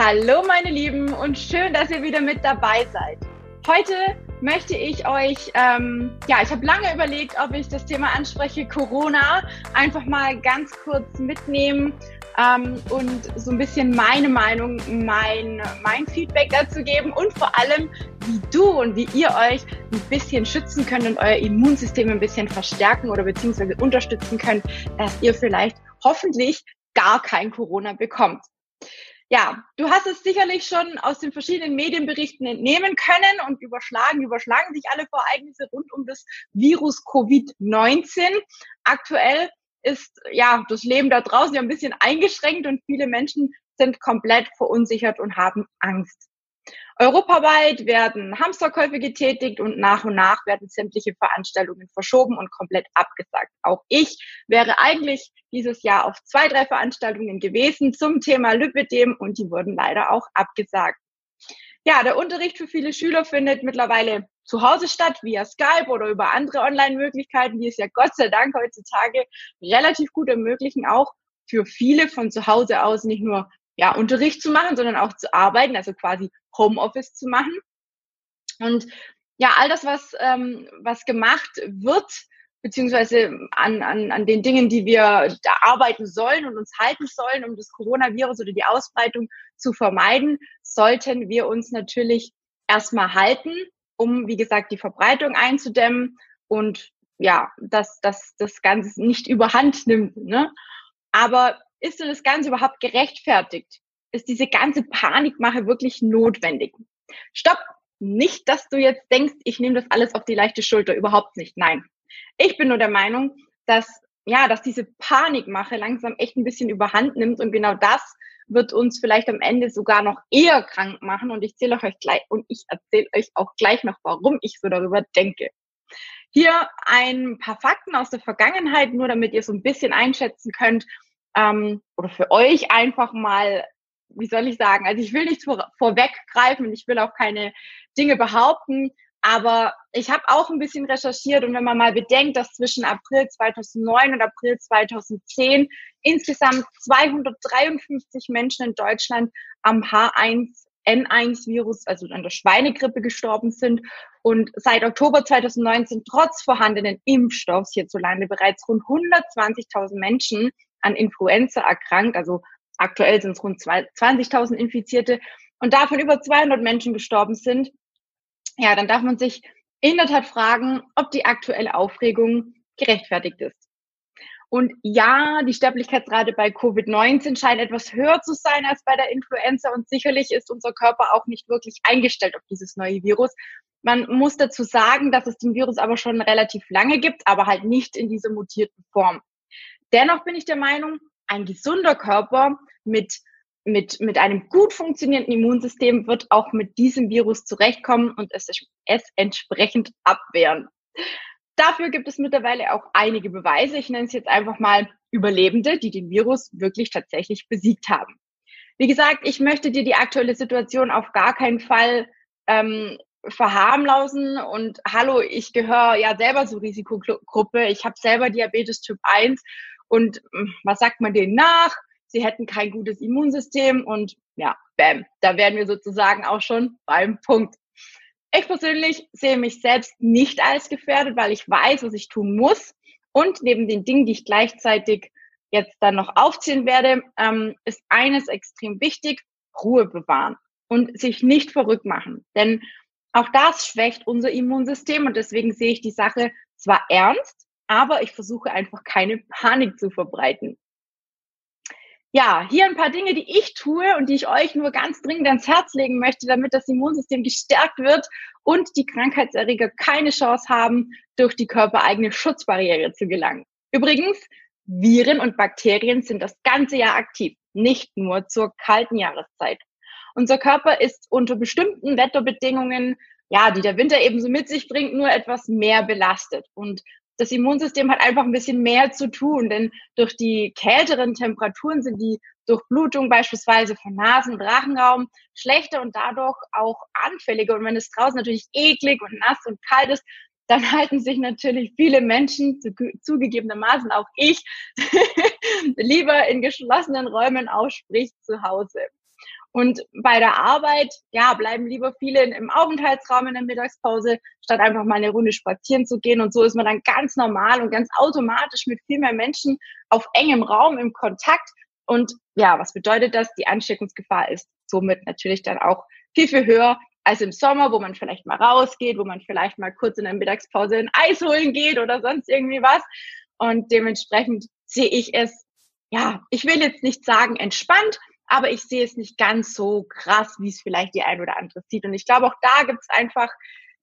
Hallo meine Lieben und schön, dass ihr wieder mit dabei seid. Heute möchte ich euch, ähm, ja, ich habe lange überlegt, ob ich das Thema anspreche, Corona, einfach mal ganz kurz mitnehmen ähm, und so ein bisschen meine Meinung, mein, mein Feedback dazu geben und vor allem, wie du und wie ihr euch ein bisschen schützen könnt und euer Immunsystem ein bisschen verstärken oder beziehungsweise unterstützen könnt, dass ihr vielleicht hoffentlich gar kein Corona bekommt. Ja, du hast es sicherlich schon aus den verschiedenen Medienberichten entnehmen können und überschlagen, überschlagen sich alle Ereignisse rund um das Virus Covid-19. Aktuell ist ja das Leben da draußen ja ein bisschen eingeschränkt und viele Menschen sind komplett verunsichert und haben Angst. Europaweit werden Hamsterkäufe getätigt und nach und nach werden sämtliche Veranstaltungen verschoben und komplett abgesagt. Auch ich wäre eigentlich dieses Jahr auf zwei, drei Veranstaltungen gewesen zum Thema Lipidem und die wurden leider auch abgesagt. Ja, der Unterricht für viele Schüler findet mittlerweile zu Hause statt, via Skype oder über andere Online-Möglichkeiten, die es ja Gott sei Dank heutzutage relativ gut ermöglichen, auch für viele von zu Hause aus nicht nur ja, Unterricht zu machen, sondern auch zu arbeiten, also quasi Homeoffice zu machen. Und ja, all das, was, ähm, was gemacht wird, beziehungsweise an, an, an den Dingen, die wir da arbeiten sollen und uns halten sollen, um das Coronavirus oder die Ausbreitung zu vermeiden, sollten wir uns natürlich erstmal halten, um, wie gesagt, die Verbreitung einzudämmen und ja, dass, dass das Ganze nicht überhand nimmt. Ne? Aber ist denn das Ganze überhaupt gerechtfertigt? Ist diese ganze Panikmache wirklich notwendig? Stopp! Nicht, dass du jetzt denkst, ich nehme das alles auf die leichte Schulter. Überhaupt nicht. Nein. Ich bin nur der Meinung, dass, ja, dass diese Panikmache langsam echt ein bisschen überhand nimmt und genau das wird uns vielleicht am Ende sogar noch eher krank machen und ich erzähle euch gleich und ich erzähle euch auch gleich noch, warum ich so darüber denke. Hier ein paar Fakten aus der Vergangenheit, nur damit ihr so ein bisschen einschätzen könnt, ähm, oder für euch einfach mal, wie soll ich sagen, also ich will nicht vor, vorweggreifen und ich will auch keine Dinge behaupten, aber ich habe auch ein bisschen recherchiert und wenn man mal bedenkt, dass zwischen April 2009 und April 2010 insgesamt 253 Menschen in Deutschland am H1N1-Virus, also an der Schweinegrippe gestorben sind und seit Oktober 2019 trotz vorhandenen Impfstoffs hierzulande bereits rund 120.000 Menschen an Influenza erkrankt. Also aktuell sind es rund 20.000 Infizierte und davon über 200 Menschen gestorben sind. Ja, dann darf man sich in der Tat fragen, ob die aktuelle Aufregung gerechtfertigt ist. Und ja, die Sterblichkeitsrate bei Covid-19 scheint etwas höher zu sein als bei der Influenza und sicherlich ist unser Körper auch nicht wirklich eingestellt auf dieses neue Virus. Man muss dazu sagen, dass es den Virus aber schon relativ lange gibt, aber halt nicht in dieser mutierten Form. Dennoch bin ich der Meinung, ein gesunder Körper mit, mit, mit einem gut funktionierenden Immunsystem wird auch mit diesem Virus zurechtkommen und es, es entsprechend abwehren. Dafür gibt es mittlerweile auch einige Beweise. Ich nenne es jetzt einfach mal Überlebende, die den Virus wirklich tatsächlich besiegt haben. Wie gesagt, ich möchte dir die aktuelle Situation auf gar keinen Fall ähm, verharmlosen und hallo, ich gehöre ja selber zur Risikogruppe. Ich habe selber Diabetes Typ 1 und hm, was sagt man denen nach? Sie hätten kein gutes Immunsystem und ja, bam, da werden wir sozusagen auch schon beim Punkt. Ich persönlich sehe mich selbst nicht als gefährdet, weil ich weiß, was ich tun muss. Und neben den Dingen, die ich gleichzeitig jetzt dann noch aufzählen werde, ähm, ist eines extrem wichtig, Ruhe bewahren und sich nicht verrückt machen. Denn auch das schwächt unser Immunsystem und deswegen sehe ich die Sache zwar ernst, aber ich versuche einfach keine Panik zu verbreiten. Ja, hier ein paar Dinge, die ich tue und die ich euch nur ganz dringend ans Herz legen möchte, damit das Immunsystem gestärkt wird und die Krankheitserreger keine Chance haben, durch die körpereigene Schutzbarriere zu gelangen. Übrigens, Viren und Bakterien sind das ganze Jahr aktiv, nicht nur zur kalten Jahreszeit. Unser Körper ist unter bestimmten Wetterbedingungen, ja, die der Winter ebenso mit sich bringt, nur etwas mehr belastet. Und das Immunsystem hat einfach ein bisschen mehr zu tun, denn durch die kälteren Temperaturen sind die Durchblutung beispielsweise von Nasen- und Rachenraum schlechter und dadurch auch anfälliger. Und wenn es draußen natürlich eklig und nass und kalt ist, dann halten sich natürlich viele Menschen, zugegebenermaßen auch ich, lieber in geschlossenen Räumen auf, sprich zu Hause. Und bei der Arbeit, ja, bleiben lieber viele im Aufenthaltsraum in der Mittagspause, statt einfach mal eine Runde spazieren zu gehen. Und so ist man dann ganz normal und ganz automatisch mit viel mehr Menschen auf engem Raum im Kontakt. Und ja, was bedeutet das? Die Ansteckungsgefahr ist somit natürlich dann auch viel, viel höher als im Sommer, wo man vielleicht mal rausgeht, wo man vielleicht mal kurz in der Mittagspause ein Eis holen geht oder sonst irgendwie was. Und dementsprechend sehe ich es, ja, ich will jetzt nicht sagen entspannt, aber ich sehe es nicht ganz so krass, wie es vielleicht die ein oder andere sieht. Und ich glaube, auch da gibt es einfach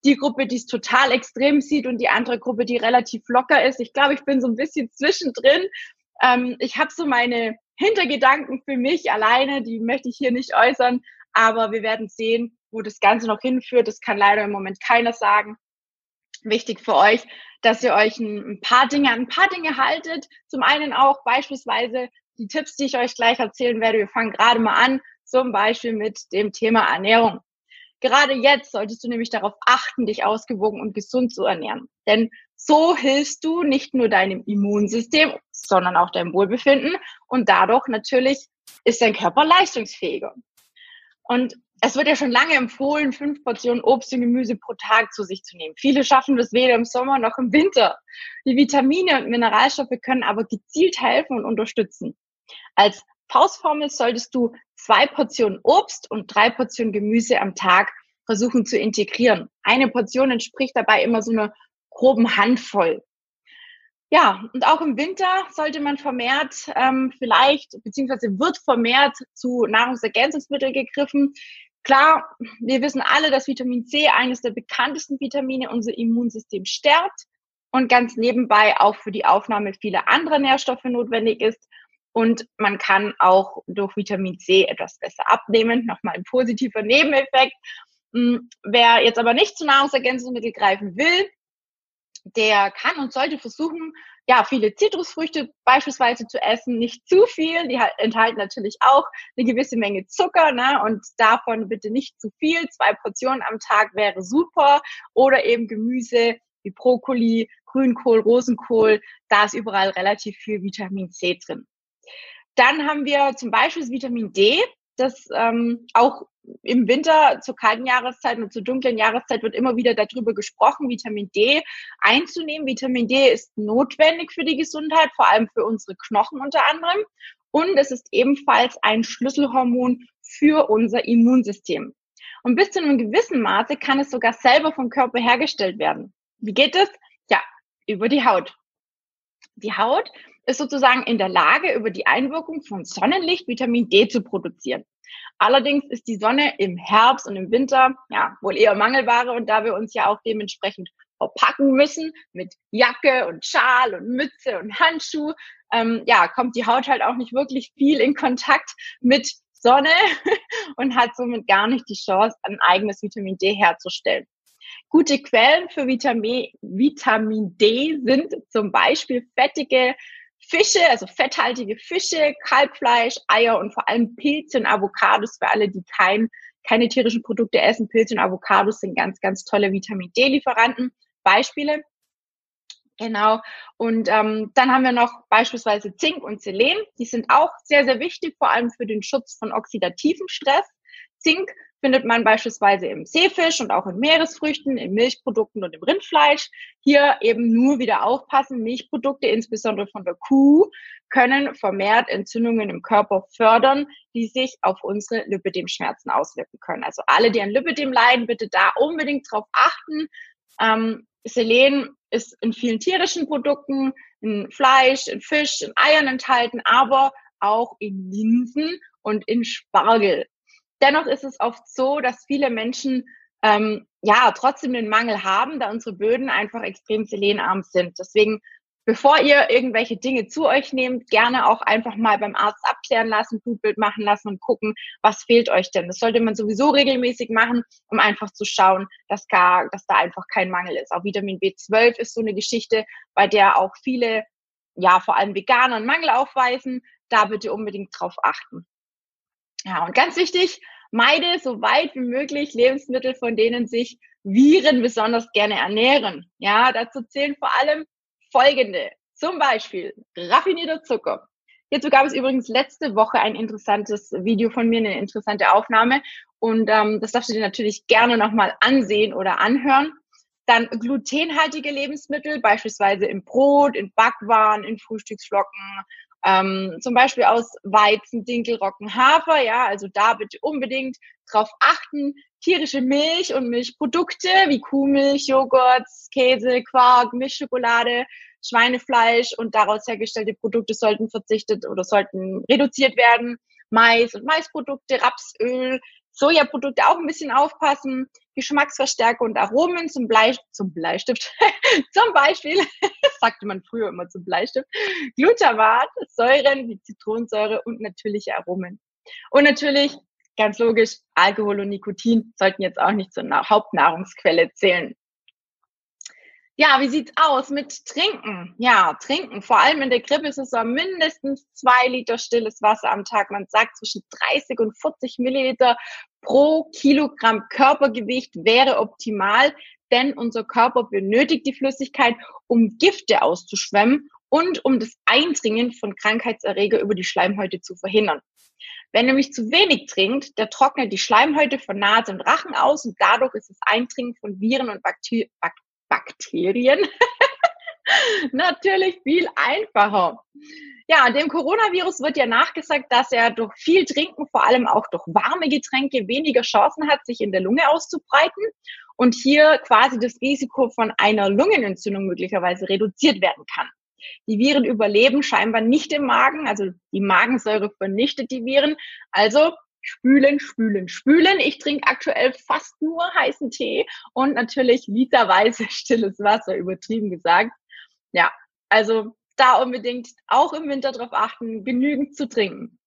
die Gruppe, die es total extrem sieht und die andere Gruppe, die relativ locker ist. Ich glaube, ich bin so ein bisschen zwischendrin. Ähm, ich habe so meine Hintergedanken für mich alleine, die möchte ich hier nicht äußern, aber wir werden sehen, wo das Ganze noch hinführt. Das kann leider im Moment keiner sagen. Wichtig für euch, dass ihr euch ein, paar Dinge ein paar Dinge haltet. Zum einen auch beispielsweise die Tipps, die ich euch gleich erzählen werde. Wir fangen gerade mal an, zum Beispiel mit dem Thema Ernährung. Gerade jetzt solltest du nämlich darauf achten, dich ausgewogen und gesund zu ernähren. Denn so hilfst du nicht nur deinem Immunsystem, sondern auch deinem Wohlbefinden und dadurch natürlich ist dein Körper leistungsfähiger. Und es wird ja schon lange empfohlen, fünf Portionen Obst und Gemüse pro Tag zu sich zu nehmen. Viele schaffen das weder im Sommer noch im Winter. Die Vitamine und Mineralstoffe können aber gezielt helfen und unterstützen. Als Faustformel solltest du zwei Portionen Obst und drei Portionen Gemüse am Tag versuchen zu integrieren. Eine Portion entspricht dabei immer so einer groben Handvoll. Ja, und auch im Winter sollte man vermehrt ähm, vielleicht, beziehungsweise wird vermehrt zu Nahrungsergänzungsmitteln gegriffen. Klar, wir wissen alle, dass Vitamin C eines der bekanntesten Vitamine unser Immunsystem stärkt und ganz nebenbei auch für die Aufnahme vieler anderer Nährstoffe notwendig ist. Und man kann auch durch Vitamin C etwas besser abnehmen. Nochmal ein positiver Nebeneffekt. Hm, wer jetzt aber nicht zu Nahrungsergänzungsmitteln greifen will, der kann und sollte versuchen, ja, viele Zitrusfrüchte beispielsweise zu essen, nicht zu viel. Die enthalten natürlich auch eine gewisse Menge Zucker, ne? Und davon bitte nicht zu viel. Zwei Portionen am Tag wäre super. Oder eben Gemüse wie Brokkoli, Grünkohl, Rosenkohl. Da ist überall relativ viel Vitamin C drin. Dann haben wir zum Beispiel das Vitamin D, das ähm, auch im Winter zur kalten Jahreszeit und zur dunklen Jahreszeit wird immer wieder darüber gesprochen, Vitamin D einzunehmen. Vitamin D ist notwendig für die Gesundheit, vor allem für unsere Knochen unter anderem. Und es ist ebenfalls ein Schlüsselhormon für unser Immunsystem. Und bis zu einem gewissen Maße kann es sogar selber vom Körper hergestellt werden. Wie geht es? Ja, über die Haut. Die Haut ist sozusagen in der Lage, über die Einwirkung von Sonnenlicht Vitamin D zu produzieren. Allerdings ist die Sonne im Herbst und im Winter ja wohl eher Mangelware und da wir uns ja auch dementsprechend verpacken müssen mit Jacke und Schal und Mütze und Handschuh, ähm, ja, kommt die Haut halt auch nicht wirklich viel in Kontakt mit Sonne und hat somit gar nicht die Chance, ein eigenes Vitamin D herzustellen. Gute Quellen für Vitamin, Vitamin D sind zum Beispiel fettige Fische, also fetthaltige Fische, Kalbfleisch, Eier und vor allem Pilze und Avocados für alle, die kein, keine tierischen Produkte essen. Pilze und Avocados sind ganz, ganz tolle Vitamin D-Lieferanten. Beispiele. Genau. Und ähm, dann haben wir noch beispielsweise Zink und Selen. Die sind auch sehr, sehr wichtig, vor allem für den Schutz von oxidativen Stress. Zink findet man beispielsweise im Seefisch und auch in Meeresfrüchten, in Milchprodukten und im Rindfleisch. Hier eben nur wieder aufpassen, Milchprodukte, insbesondere von der Kuh, können vermehrt Entzündungen im Körper fördern, die sich auf unsere Lipidemschmerzen auswirken können. Also alle, die an Lipidem leiden, bitte da unbedingt drauf achten. Ähm, Selen ist in vielen tierischen Produkten, in Fleisch, in Fisch, in Eiern enthalten, aber auch in Linsen und in Spargel. Dennoch ist es oft so, dass viele Menschen ähm, ja trotzdem den Mangel haben, da unsere Böden einfach extrem selenarm sind. Deswegen, bevor ihr irgendwelche Dinge zu euch nehmt, gerne auch einfach mal beim Arzt abklären lassen, Blutbild machen lassen und gucken, was fehlt euch denn. Das sollte man sowieso regelmäßig machen, um einfach zu schauen, dass, gar, dass da einfach kein Mangel ist. Auch Vitamin B12 ist so eine Geschichte, bei der auch viele, ja, vor allem Veganer einen Mangel aufweisen. Da bitte unbedingt drauf achten. Ja, und ganz wichtig, meide so weit wie möglich Lebensmittel, von denen sich Viren besonders gerne ernähren. Ja, dazu zählen vor allem folgende. Zum Beispiel raffinierter Zucker, Hierzu gab es übrigens letzte Woche ein interessantes Video von mir, eine interessante Aufnahme. Und ähm, das darfst du dir natürlich gerne nochmal ansehen oder anhören. Dann glutenhaltige Lebensmittel, beispielsweise im Brot, in Backwaren, in Frühstücksflocken, ähm, zum Beispiel aus Weizen, Dinkel, Roggen, Hafer. Ja, also da bitte unbedingt drauf achten. Tierische Milch und Milchprodukte wie Kuhmilch, Joghurt, Käse, Quark, Milchschokolade, Schweinefleisch und daraus hergestellte Produkte sollten verzichtet oder sollten reduziert werden. Mais und Maisprodukte, Rapsöl, Sojaprodukte auch ein bisschen aufpassen, Geschmacksverstärker und Aromen zum, Blei, zum Bleistift, zum Beispiel, sagte man früher immer zum Bleistift, Glutamat, Säuren wie Zitronensäure und natürliche Aromen. Und natürlich, ganz logisch, Alkohol und Nikotin sollten jetzt auch nicht zur Hauptnahrungsquelle zählen. Ja, wie sieht's aus mit Trinken? Ja, Trinken. Vor allem in der Grippesaison mindestens zwei Liter stilles Wasser am Tag. Man sagt zwischen 30 und 40 Milliliter pro Kilogramm Körpergewicht wäre optimal, denn unser Körper benötigt die Flüssigkeit, um Gifte auszuschwemmen und um das Eindringen von Krankheitserreger über die Schleimhäute zu verhindern. Wer nämlich zu wenig trinkt, der trocknet die Schleimhäute von Nase und Rachen aus und dadurch ist das Eindringen von Viren und Bakterien Bakterien natürlich viel einfacher. Ja, dem Coronavirus wird ja nachgesagt, dass er durch viel Trinken, vor allem auch durch warme Getränke, weniger Chancen hat, sich in der Lunge auszubreiten und hier quasi das Risiko von einer Lungenentzündung möglicherweise reduziert werden kann. Die Viren überleben scheinbar nicht im Magen, also die Magensäure vernichtet die Viren. Also spülen, spülen, spülen. Ich trinke aktuell fast nur heißen Tee und natürlich literweise stilles Wasser, übertrieben gesagt. Ja, also da unbedingt auch im Winter darauf achten, genügend zu trinken.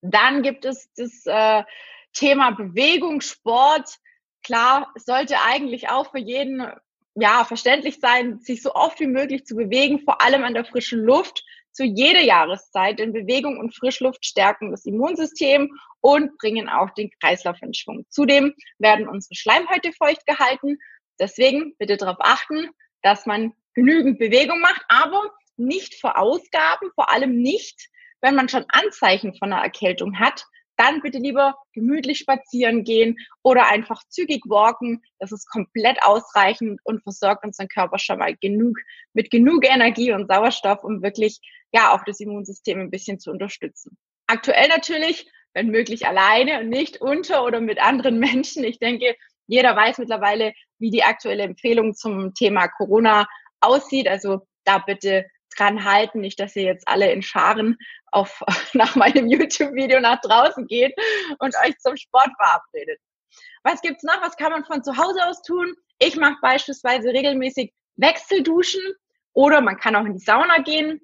Dann gibt es das äh, Thema Bewegung, Sport. Klar, sollte eigentlich auch für jeden ja verständlich sein, sich so oft wie möglich zu bewegen, vor allem an der frischen Luft zu jeder Jahreszeit, denn Bewegung und Frischluft stärken das Immunsystem und bringen auch den Kreislauf in Schwung. Zudem werden unsere Schleimhäute feucht gehalten. Deswegen bitte darauf achten, dass man genügend Bewegung macht, aber nicht vor Ausgaben, vor allem nicht, wenn man schon Anzeichen von einer Erkältung hat, dann bitte lieber gemütlich spazieren gehen oder einfach zügig walken. Das ist komplett ausreichend und versorgt unseren Körper schon mal genug mit genug Energie und Sauerstoff, um wirklich ja auch das Immunsystem ein bisschen zu unterstützen. Aktuell natürlich, wenn möglich alleine und nicht unter oder mit anderen Menschen. Ich denke, jeder weiß mittlerweile, wie die aktuelle Empfehlung zum Thema Corona aussieht. Also da bitte dran halten, nicht, dass ihr jetzt alle in Scharen auf, nach meinem YouTube-Video nach draußen geht und euch zum Sport verabredet. Was gibt's noch? Was kann man von zu Hause aus tun? Ich mache beispielsweise regelmäßig Wechselduschen oder man kann auch in die Sauna gehen.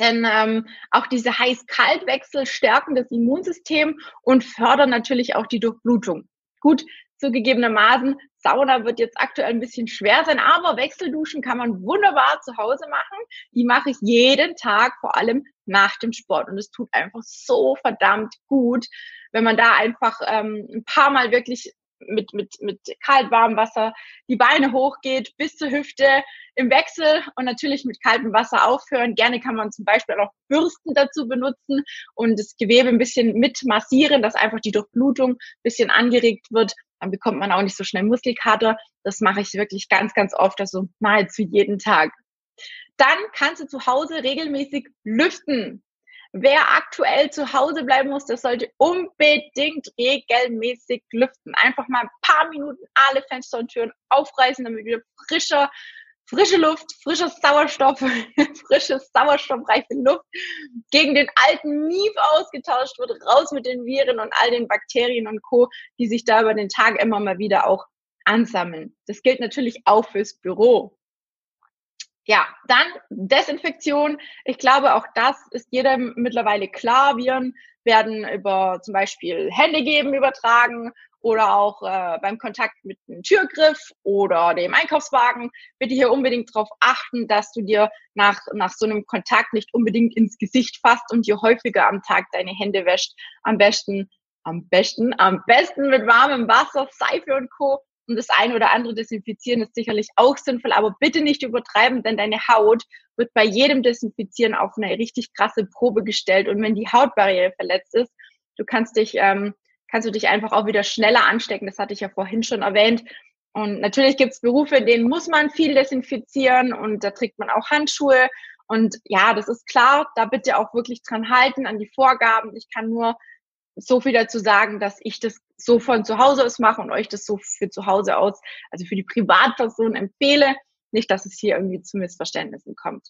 Denn ähm, auch diese Heiß-Kalt-Wechsel stärken das Immunsystem und fördern natürlich auch die Durchblutung. Gut, zugegebenermaßen Sauna wird jetzt aktuell ein bisschen schwer sein, aber Wechselduschen kann man wunderbar zu Hause machen. Die mache ich jeden Tag, vor allem nach dem Sport. Und es tut einfach so verdammt gut, wenn man da einfach ähm, ein paar Mal wirklich mit, mit, mit kaltwarmem Wasser die Beine hochgeht bis zur Hüfte im Wechsel und natürlich mit kaltem Wasser aufhören. Gerne kann man zum Beispiel auch Bürsten dazu benutzen und das Gewebe ein bisschen mit massieren, dass einfach die Durchblutung ein bisschen angeregt wird dann bekommt man auch nicht so schnell Muskelkater. Das mache ich wirklich ganz, ganz oft, also nahezu jeden Tag. Dann kannst du zu Hause regelmäßig lüften. Wer aktuell zu Hause bleiben muss, der sollte unbedingt regelmäßig lüften. Einfach mal ein paar Minuten alle Fenster und Türen aufreißen, damit wieder frischer frische Luft, frischer Sauerstoff, frische sauerstoffreiche Luft gegen den alten Mief ausgetauscht wird, raus mit den Viren und all den Bakterien und Co., die sich da über den Tag immer mal wieder auch ansammeln. Das gilt natürlich auch fürs Büro. Ja, dann Desinfektion. Ich glaube, auch das ist jedem mittlerweile klar. Viren werden über zum Beispiel Hände geben übertragen oder auch äh, beim Kontakt mit dem Türgriff oder dem Einkaufswagen, bitte hier unbedingt darauf achten, dass du dir nach, nach so einem Kontakt nicht unbedingt ins Gesicht fasst und je häufiger am Tag deine Hände wäscht. Am besten, am besten, am besten mit warmem Wasser, Seife und Co. Und das eine oder andere desinfizieren ist sicherlich auch sinnvoll, aber bitte nicht übertreiben, denn deine Haut wird bei jedem Desinfizieren auf eine richtig krasse Probe gestellt. Und wenn die Hautbarriere verletzt ist, du kannst dich, ähm, kannst du dich einfach auch wieder schneller anstecken. Das hatte ich ja vorhin schon erwähnt. Und natürlich gibt es Berufe, in denen muss man viel desinfizieren und da trägt man auch Handschuhe. Und ja, das ist klar, da bitte auch wirklich dran halten an die Vorgaben. Ich kann nur so viel dazu sagen, dass ich das so von zu Hause aus mache und euch das so für zu Hause aus, also für die Privatperson empfehle. Nicht, dass es hier irgendwie zu Missverständnissen kommt.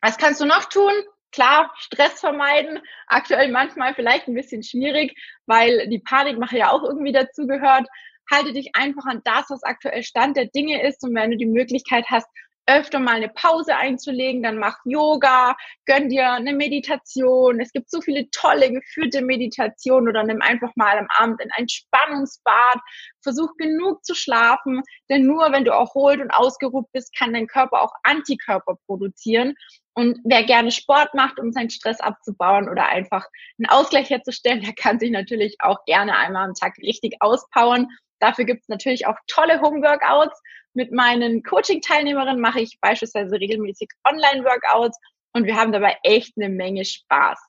Was kannst du noch tun? Klar, Stress vermeiden. Aktuell manchmal vielleicht ein bisschen schwierig, weil die Panikmache ja auch irgendwie dazu gehört. Halte dich einfach an das, was aktuell Stand der Dinge ist. Und wenn du die Möglichkeit hast, öfter mal eine Pause einzulegen, dann mach Yoga, gönn dir eine Meditation. Es gibt so viele tolle geführte Meditationen oder nimm einfach mal am Abend in ein Spannungsbad. Versuch genug zu schlafen, denn nur wenn du erholt und ausgeruht bist, kann dein Körper auch Antikörper produzieren. Und wer gerne Sport macht, um seinen Stress abzubauen oder einfach einen Ausgleich herzustellen, der kann sich natürlich auch gerne einmal am Tag richtig auspowern. Dafür gibt es natürlich auch tolle Home-Workouts. Mit meinen Coaching-Teilnehmerinnen mache ich beispielsweise regelmäßig Online-Workouts und wir haben dabei echt eine Menge Spaß.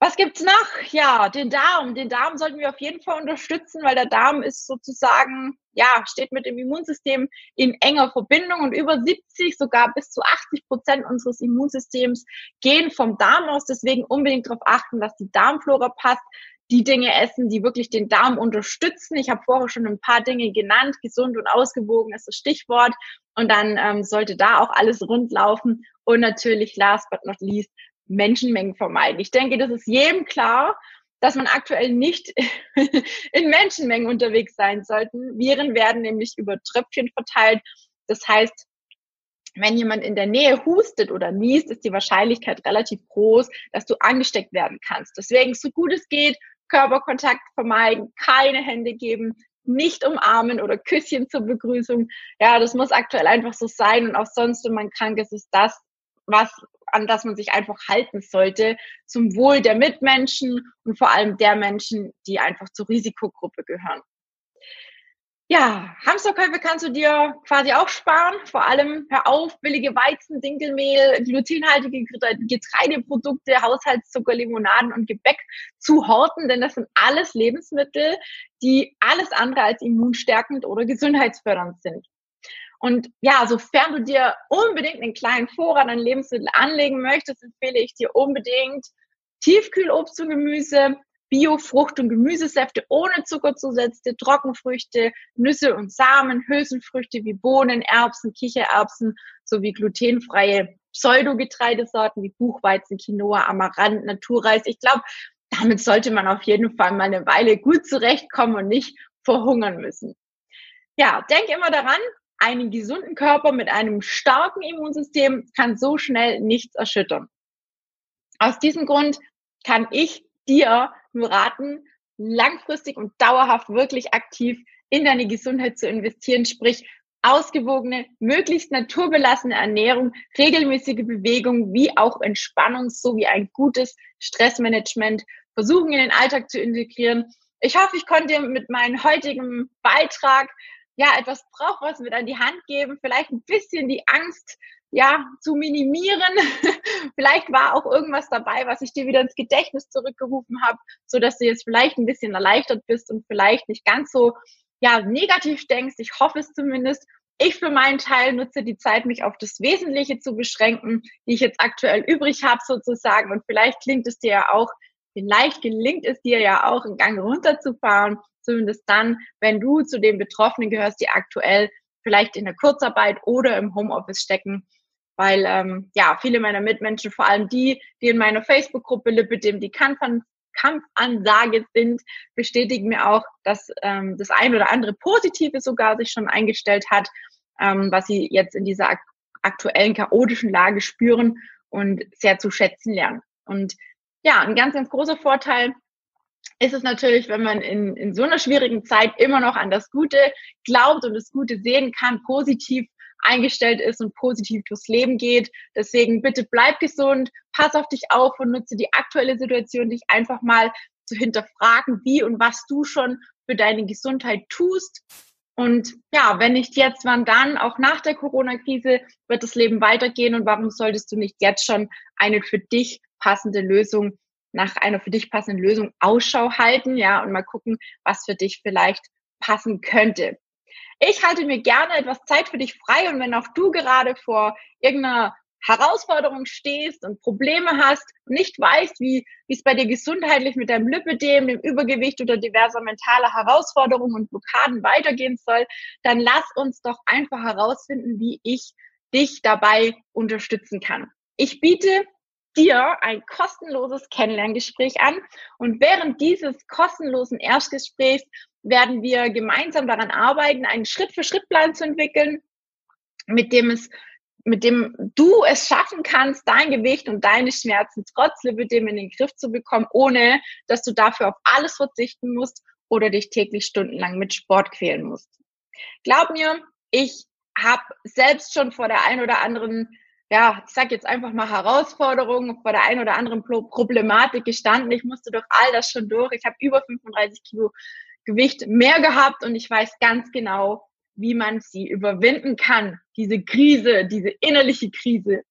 Was gibt's noch? Ja, den Darm. Den Darm sollten wir auf jeden Fall unterstützen, weil der Darm ist sozusagen, ja, steht mit dem Immunsystem in enger Verbindung und über 70, sogar bis zu 80 Prozent unseres Immunsystems gehen vom Darm aus. Deswegen unbedingt darauf achten, dass die Darmflora passt, die Dinge essen, die wirklich den Darm unterstützen. Ich habe vorher schon ein paar Dinge genannt. Gesund und ausgewogen ist das Stichwort. Und dann ähm, sollte da auch alles rund laufen. Und natürlich, last but not least, Menschenmengen vermeiden. Ich denke, das ist jedem klar, dass man aktuell nicht in Menschenmengen unterwegs sein sollten. Viren werden nämlich über Tröpfchen verteilt. Das heißt, wenn jemand in der Nähe hustet oder niest, ist die Wahrscheinlichkeit relativ groß, dass du angesteckt werden kannst. Deswegen, so gut es geht, Körperkontakt vermeiden, keine Hände geben, nicht umarmen oder Küsschen zur Begrüßung. Ja, das muss aktuell einfach so sein und auch sonst, wenn man krank ist, ist das, was, an das man sich einfach halten sollte, zum Wohl der Mitmenschen und vor allem der Menschen, die einfach zur Risikogruppe gehören. Ja, Hamsterkäufe kannst du dir quasi auch sparen. Vor allem hör auf, billige Weizen, Dinkelmehl, glutenhaltige Getreideprodukte, Haushaltszucker, Limonaden und Gebäck zu horten, denn das sind alles Lebensmittel, die alles andere als immunstärkend oder gesundheitsfördernd sind. Und ja, sofern du dir unbedingt einen kleinen Vorrat an Lebensmitteln anlegen möchtest, empfehle ich dir unbedingt Tiefkühlobst und Gemüse, Bio-Frucht- und Gemüsesäfte ohne Zuckerzusätze, Trockenfrüchte, Nüsse und Samen, Hülsenfrüchte wie Bohnen, Erbsen, Kichererbsen sowie glutenfreie Pseudogetreidesorten wie Buchweizen, Quinoa, Amaranth, Naturreis. Ich glaube, damit sollte man auf jeden Fall mal eine Weile gut zurechtkommen und nicht verhungern müssen. Ja, denk immer daran, einen gesunden Körper mit einem starken Immunsystem kann so schnell nichts erschüttern. Aus diesem Grund kann ich dir nur raten, langfristig und dauerhaft wirklich aktiv in deine Gesundheit zu investieren, sprich ausgewogene, möglichst naturbelassene Ernährung, regelmäßige Bewegung, wie auch Entspannung sowie ein gutes Stressmanagement versuchen in den Alltag zu integrieren. Ich hoffe, ich konnte mit meinem heutigen Beitrag ja etwas Brauchbares mit an die Hand geben, vielleicht ein bisschen die Angst ja, zu minimieren. vielleicht war auch irgendwas dabei, was ich dir wieder ins Gedächtnis zurückgerufen habe, so dass du jetzt vielleicht ein bisschen erleichtert bist und vielleicht nicht ganz so ja, negativ denkst. Ich hoffe es zumindest. Ich für meinen Teil nutze die Zeit, mich auf das Wesentliche zu beschränken, die ich jetzt aktuell übrig habe sozusagen. Und vielleicht klingt es dir ja auch, vielleicht gelingt es dir ja auch, einen Gang runterzufahren, zumindest dann, wenn du zu den Betroffenen gehörst, die aktuell vielleicht in der Kurzarbeit oder im Homeoffice stecken weil ähm, ja viele meiner Mitmenschen, vor allem die, die in meiner Facebook-Gruppe Lipidem die Kampfan Kampfansage sind, bestätigen mir auch, dass ähm, das ein oder andere Positive sogar sich schon eingestellt hat, ähm, was sie jetzt in dieser ak aktuellen chaotischen Lage spüren und sehr zu schätzen lernen. Und ja, ein ganz, ganz großer Vorteil ist es natürlich, wenn man in, in so einer schwierigen Zeit immer noch an das Gute glaubt und das Gute sehen kann, positiv eingestellt ist und positiv durchs Leben geht. Deswegen bitte bleib gesund, pass auf dich auf und nutze die aktuelle Situation, dich einfach mal zu hinterfragen, wie und was du schon für deine Gesundheit tust. Und ja, wenn nicht jetzt, wann dann? Auch nach der Corona-Krise wird das Leben weitergehen. Und warum solltest du nicht jetzt schon eine für dich passende Lösung nach einer für dich passenden Lösung Ausschau halten, ja, und mal gucken, was für dich vielleicht passen könnte. Ich halte mir gerne etwas Zeit für dich frei und wenn auch du gerade vor irgendeiner Herausforderung stehst und Probleme hast und nicht weißt, wie, es bei dir gesundheitlich mit deinem Lipödem, dem Übergewicht oder diverser mentaler Herausforderungen und Blockaden weitergehen soll, dann lass uns doch einfach herausfinden, wie ich dich dabei unterstützen kann. Ich biete dir ein kostenloses Kennenlerngespräch an und während dieses kostenlosen Erstgesprächs werden wir gemeinsam daran arbeiten, einen Schritt-für-Schritt-Plan zu entwickeln, mit dem es mit dem du es schaffen kannst, dein Gewicht und deine Schmerzen trotz Lipidem in den Griff zu bekommen, ohne dass du dafür auf alles verzichten musst oder dich täglich stundenlang mit Sport quälen musst. Glaub mir, ich habe selbst schon vor der ein oder anderen, ja, ich sag jetzt einfach mal Herausforderung, vor der ein oder anderen Problematik gestanden. Ich musste durch all das schon durch. Ich habe über 35 Kilo Gewicht mehr gehabt und ich weiß ganz genau, wie man sie überwinden kann, diese Krise, diese innerliche Krise.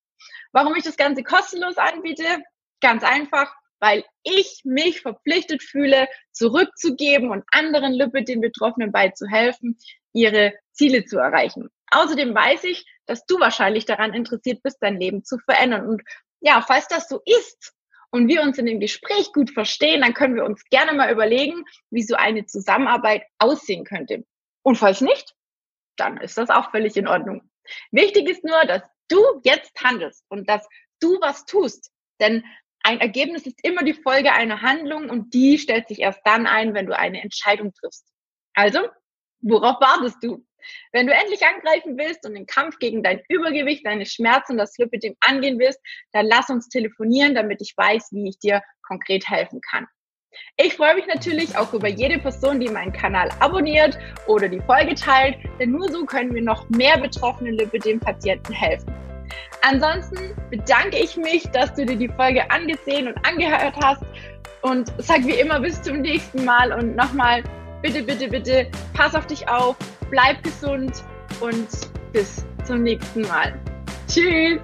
Warum ich das Ganze kostenlos anbiete? Ganz einfach, weil ich mich verpflichtet fühle, zurückzugeben und anderen Lipid, Betroffenen beizuhelfen, ihre Ziele zu erreichen. Außerdem weiß ich, dass du wahrscheinlich daran interessiert bist, dein Leben zu verändern. Und ja, falls das so ist und wir uns in dem Gespräch gut verstehen, dann können wir uns gerne mal überlegen, wie so eine Zusammenarbeit aussehen könnte. Und falls nicht, dann ist das auch völlig in Ordnung. Wichtig ist nur, dass du jetzt handelst und dass du was tust. Denn ein Ergebnis ist immer die Folge einer Handlung und die stellt sich erst dann ein, wenn du eine Entscheidung triffst. Also, worauf wartest du? Wenn du endlich angreifen willst und den Kampf gegen dein Übergewicht, deine Schmerzen und das Lipidem angehen willst, dann lass uns telefonieren, damit ich weiß, wie ich dir konkret helfen kann. Ich freue mich natürlich auch über jede Person, die meinen Kanal abonniert oder die Folge teilt, denn nur so können wir noch mehr betroffenen Lipidem-Patienten helfen. Ansonsten bedanke ich mich, dass du dir die Folge angesehen und angehört hast und sag wie immer bis zum nächsten Mal und nochmal bitte, bitte, bitte pass auf dich auf, bleib gesund und bis zum nächsten Mal. Tschüss!